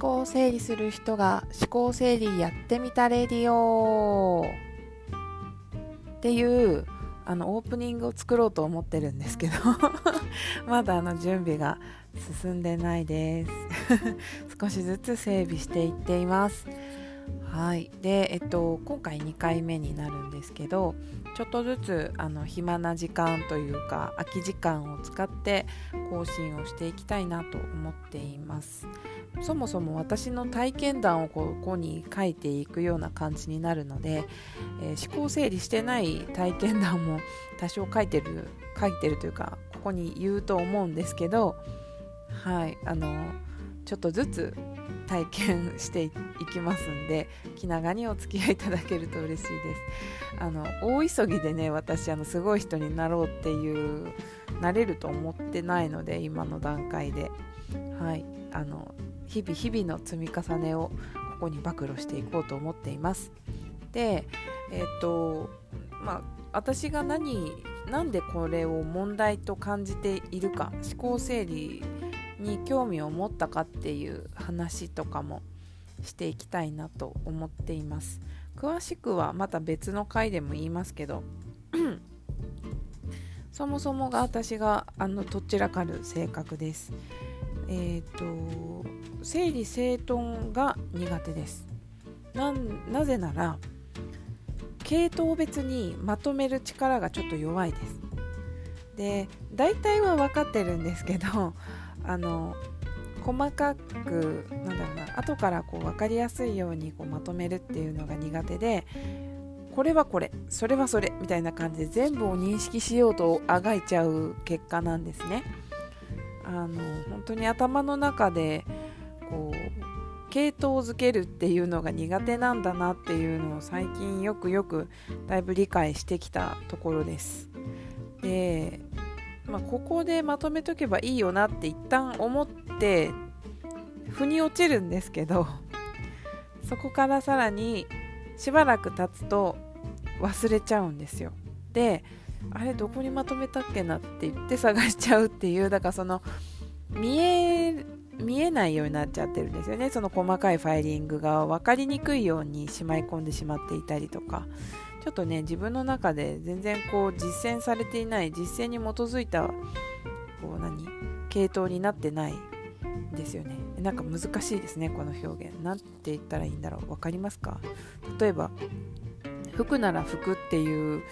考整理する人が思考整理やってみたレディオ。っていうあのオープニングを作ろうと思ってるんですけど。まだあの準備が進んでないです。少しずつ整備していっています。はい。でえっと今回2回目になるんですけどちょっとずつあの暇な時間というか空き時間を使って更新をしていきたいなと思っています。そもそも私の体験談をここに書いていくような感じになるので、えー、思考整理してない体験談も 多少書いてる書いてるというかここに言うと思うんですけどはい。あのちょっとずつ体験していきますんで 気長にお付き合いいただけると嬉しいです。あの大急ぎでね私あのすごい人になろうっていうなれると思ってないので今の段階で。はい。あの日々日々の積み重ねをここに暴露していこうと思っています。でえっ、とまあ私が何なんでこれを問題と感じているか思考整理に興味を持ったかっていう話とかもしていきたいなと思っています。詳しくはまた別の回でも言いますけど そもそもが私があのどちらかる性格です。えっ、ー、と整理整頓が苦手です。なぜなら系統別にまとめる力がちょっと弱いです。で大体は分かってるんですけどあの細かくなんだろうな後からこう分かりやすいようにこうまとめるっていうのが苦手でこれはこれそれはそれみたいな感じで全部を認識しようとあがいちゃう結果なんですね。あの本当に頭の中でこう系統づけるっていうのが苦手なんだなっていうのを最近よくよくだいぶ理解してきたところです。でまあ、ここでまとめとけばいいよなって一旦思って腑に落ちるんですけど そこからさらにしばらく経つと忘れちゃうんですよ。であれどこにまとめたっけなって言って探しちゃうっていうだからその見え見えないようになっちゃってるんですよねその細かいファイリングが分かりにくいようにしまい込んでしまっていたりとかちょっとね自分の中で全然こう実践されていない実践に基づいたこう何？系統になってないですよね。なんか難しいですねこの表現。何て言ったらいいんだろう。分かりますか？例えば服なら服っていう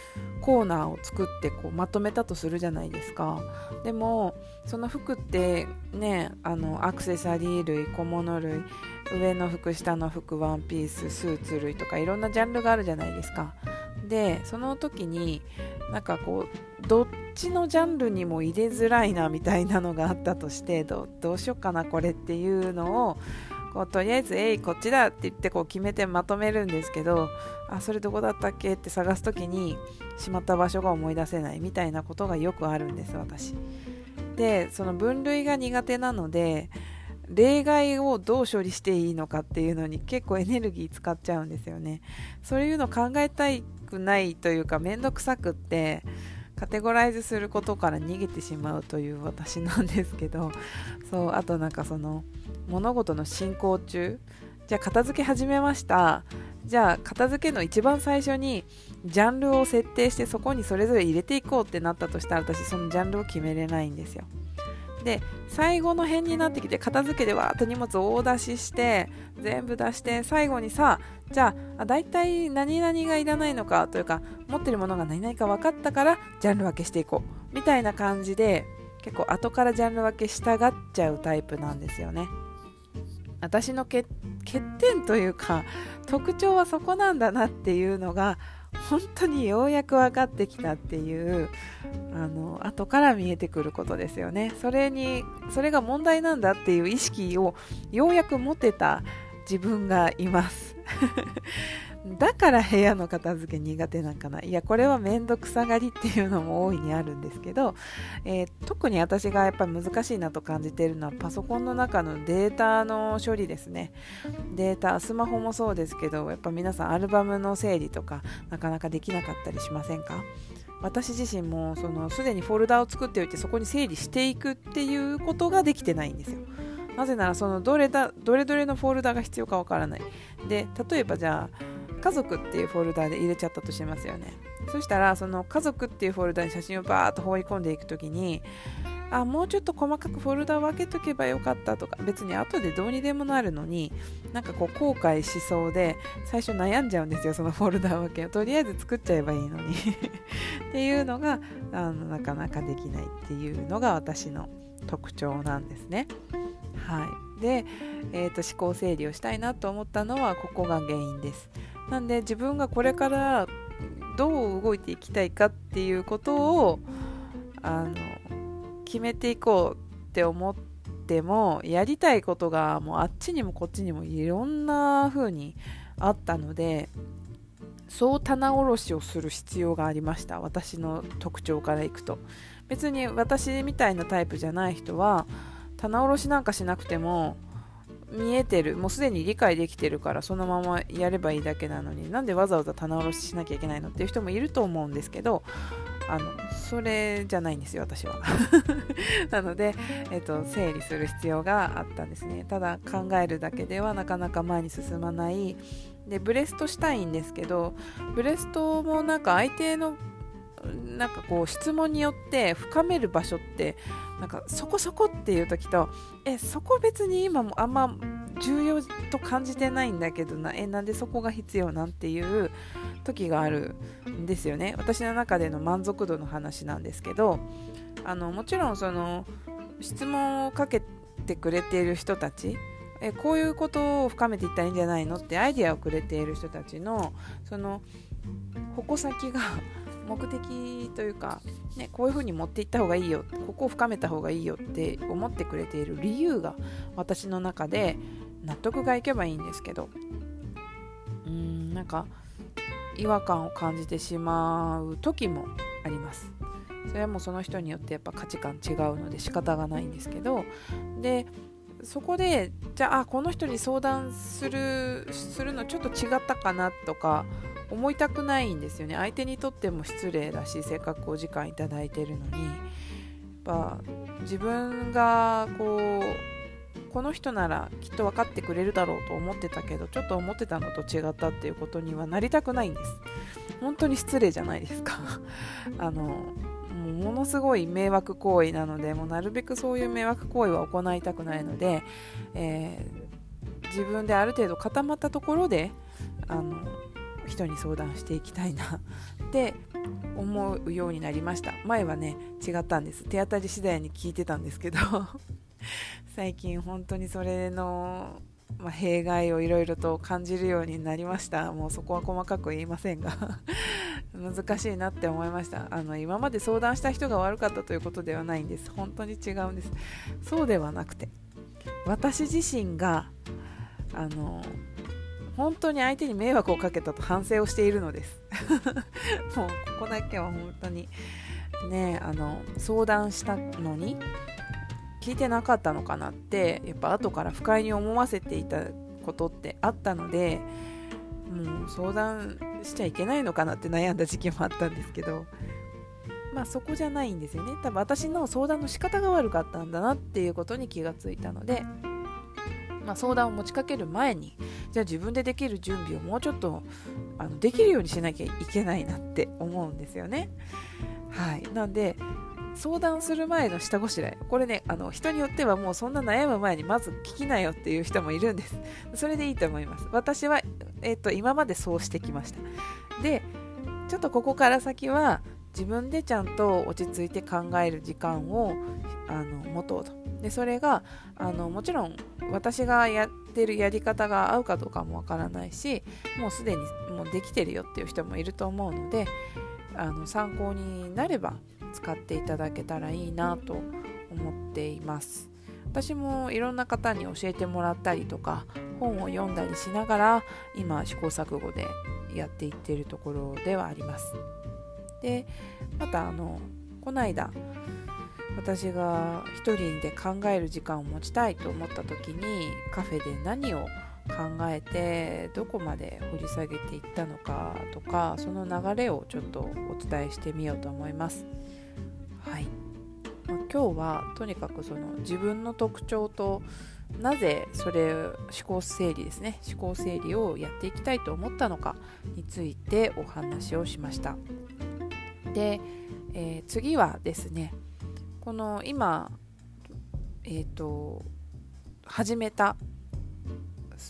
コーナーを作ってこうまとめたとするじゃないですか。でもその服ってねあのアクセサリー類小物類上の服下の服ワンピーススーツ類とかいろんなジャンルがあるじゃないですか。でその時になんかこうどっちのジャンルにも入れづらいなみたいなのがあったとしてどうしよっかなこれっていうのをこうとりあえず「えいこっちだ」って言ってこう決めてまとめるんですけどあそれどこだったっけって探す時にしまった場所が思い出せないみたいなことがよくあるんです私。でその分類が苦手なので例外をどう処理していいのかっていうのに結構エネルギー使っちゃうんですよね。そういうの考えたくないというか面倒くさくってカテゴライズすることから逃げてしまうという私なんですけどそうあとなんかその物事の進行中。じゃあ片付け始めました。じゃあ片付けの一番最初にジャンルを設定してそこにそれぞれ入れていこうってなったとしたら私そのジャンルを決めれないんですよ。で最後の辺になってきて片付けでわーっと荷物を大出しして全部出して最後にさじゃあ大体何々がいらないのかというか持ってるものが何々か分かったからジャンル分けしていこうみたいな感じで結構後からジャンル分けしたがっちゃうタイプなんですよね。私の欠点というか特徴はそこなんだなっていうのが本当にようやく分かってきたっていうあの後から見えてくることですよね。それにそれが問題なんだっていう意識をようやく持てた自分がいます。だから部屋の片付け苦手なんかな。いやこれは面倒くさがりっていうのも大いにあるんですけど、えー、特に私がやっぱり難しいなと感じているのはパソコンの中のデータの処理ですね。データスマホもそうですけどやっぱ皆さんアルバムの整理とかなかなかできなかったりしませんか？私自身もそのすでにフォルダを作っておいてそこに整理していくっていうことができてないんですよ。なぜならそのどれだどれどれのフォルダが必要かわからない。で例えばじゃあ家族っていうフォルダで入れちゃったとしますよねそしたらその家族っていうフォルダに写真をバーッと放り込んでいくときにあもうちょっと細かくフォルダ分けとけばよかったとか別に後でどうにでもなるのになんかこう後悔しそうで最初悩んじゃうんですよそのフォルダ分けをとりあえず作っちゃえばいいのに っていうのがあのなかなかできないっていうのが私の特徴なんですね。はい、で、えーと、思考整理をしたいなと思ったのはここが原因です。なんで自分がこれからどう動いていきたいかっていうことをあの決めていこうって思ってもやりたいことがもうあっちにもこっちにもいろんな風にあったのでそう棚卸しをする必要がありました。私の特徴からいくと。別に私みたいなタイプじゃない人は棚卸しなんかしなくても見えてる。もうすでに理解できてるからそのままやればいいだけなのになんでわざわざ棚卸ししなきゃいけないのっていう人もいると思うんですけどあのそれじゃないんですよ私は。なので、えっと、整理する必要があったんですね。ただ考えるだけではなかなか前に進まない。でブレストしたいんですけどブレストもなんか相手のなんかこう質問によって深める場所ってなんかそこそこっていう時とえそこ別に今もあんま重要と感じてないんだけどなえなんでそこが必要なんていう時があるんですよね。私の中での満足度の話なんですけどあのもちろんその質問をかけてくれている人たちえこういうことを深めていったらいいんじゃないのってアイデアをくれている人たちのその矛先が目的というか、ね、こういうふうに持っていった方がいいよここを深めた方がいいよって思ってくれている理由が私の中で納得がいけばいいんですけどうーんなんか違和感を感じてしまう時もあります。それはもうその人によってやっぱ価値観違うので仕方がないんですけどでそこでじゃあこの人に相談するするのちょっと違ったかなとか思いたくないんですよね。相手にとっても失礼だしせっかくお時間いただいてるのに。やっぱ自分がこうこの人ならきっと分かってくれるだろうと思ってたけどちょっと思ってたのと違ったっていうことにはなりたくないんです。本当に失礼じゃないですか。あのものすごい迷惑行為なのでもうなるべくそういう迷惑行為は行いたくないので、えー、自分である程度固まったところであの人に相談していきたいな って思うようになりました。前はね違ったんです。手当たり次第に聞いてたんですけど 最近本当にそれの、まあ、弊害をいろいろと感じるようになりました。もうそこは細かく言いませんが 難しいなって思いました。あの今まで相談した人が悪かったということではないんです。本当に違うんです。そうではなくて私自身があの本当に相手に迷惑をかけたと反省をしているのです。もうここだけは本当にねあの相談したのに聞いてなかったのかなってやっぱ後から不快に思わせていたことってあったのでもう相談しちゃいけないのかなって悩んだ時期もあったんですけどまあそこじゃないんですよね。多分私の相談の仕方が悪かったんだなっていうことに気がついたのでまあ、相談を持ちかける前にじゃあ自分でできる準備をもうちょっとあのできるようにしなきゃいけないなって思うんですよね。はい、なんで相談する前の下ごしらえ。これねあの人によってはもうそんな悩む前にまず聞きなよっていう人もいるんです。それでいいと思います。私は、えーと、今までそうしてきました。でちょっとここから先は自分でちゃんと落ち着いて考える時間をあの持とうと。でそれがあのもちろん私がやってるやり方が合うかどうかもわからないしもうすでにもうできてるよっていう人もいると思うのであの参考になれば使っていただけたらいいなと思っています。私もいろんな方に教えてもらったりとか本を読んだりしながら今試行錯誤でやっていってるところではあります。でまたあのこの間私が一人で考える時間を持ちたいと思った時にカフェで何を考えてどこまで掘り下げていったのかとかその流れをちょっとお伝えしてみようと思います。はいまあ、今日はとにかくその自分の特徴となぜそれ思考整理ですね思考整理をやっていきたいと思ったのかについてお話をしましたで、えー、次はですねこの今えっ、ー、と始めた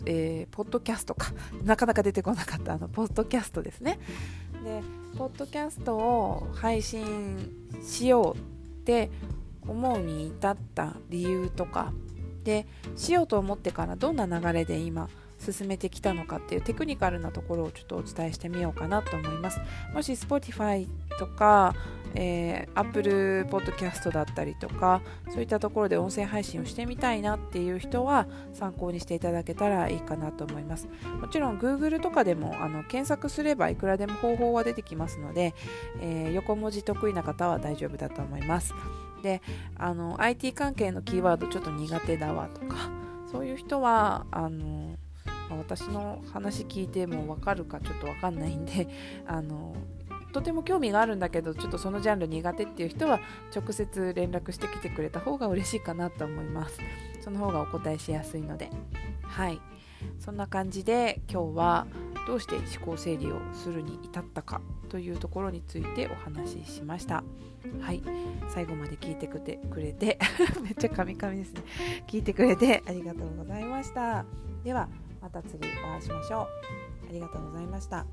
えー、ポッドキャストか。なかなか出てこなかったあのポッドキャストですね。でポッドキャストを配信しようって思うに至った理由とか。でしようと思ってからどんな流れで今進めてきたのかっていうテクニカルなところをちょっとお伝えしてみようかなと思います。もし Spotify とか、えー、Apple Podcast だったりとかそういったところで音声配信をしてみたいなっていう人は参考にしていただけたらいいかなと思います。もちろん Google とかでもあの検索すればいくらでも方法は出てきますので、えー、横文字得意な方は大丈夫だと思います。であの IT 関係のキーワードちょっと苦手だわとかそういう人はあの私の話聞いても分かるかちょっと分かんないんで あのとても興味があるんだけどちょっとそのジャンル苦手っていう人は直接連絡してきてくれた方が嬉しいかなと思います。その方がお答えしやすいので。はい。そんな感じで今日はどうして思考整理をするに至ったかというところについてお話ししました。はい。最後まで聞いてくれくれて めっちゃカミカミですね。聞いてくれてありがとうございました。ではまた次お会いしましょう。ありがとうございました。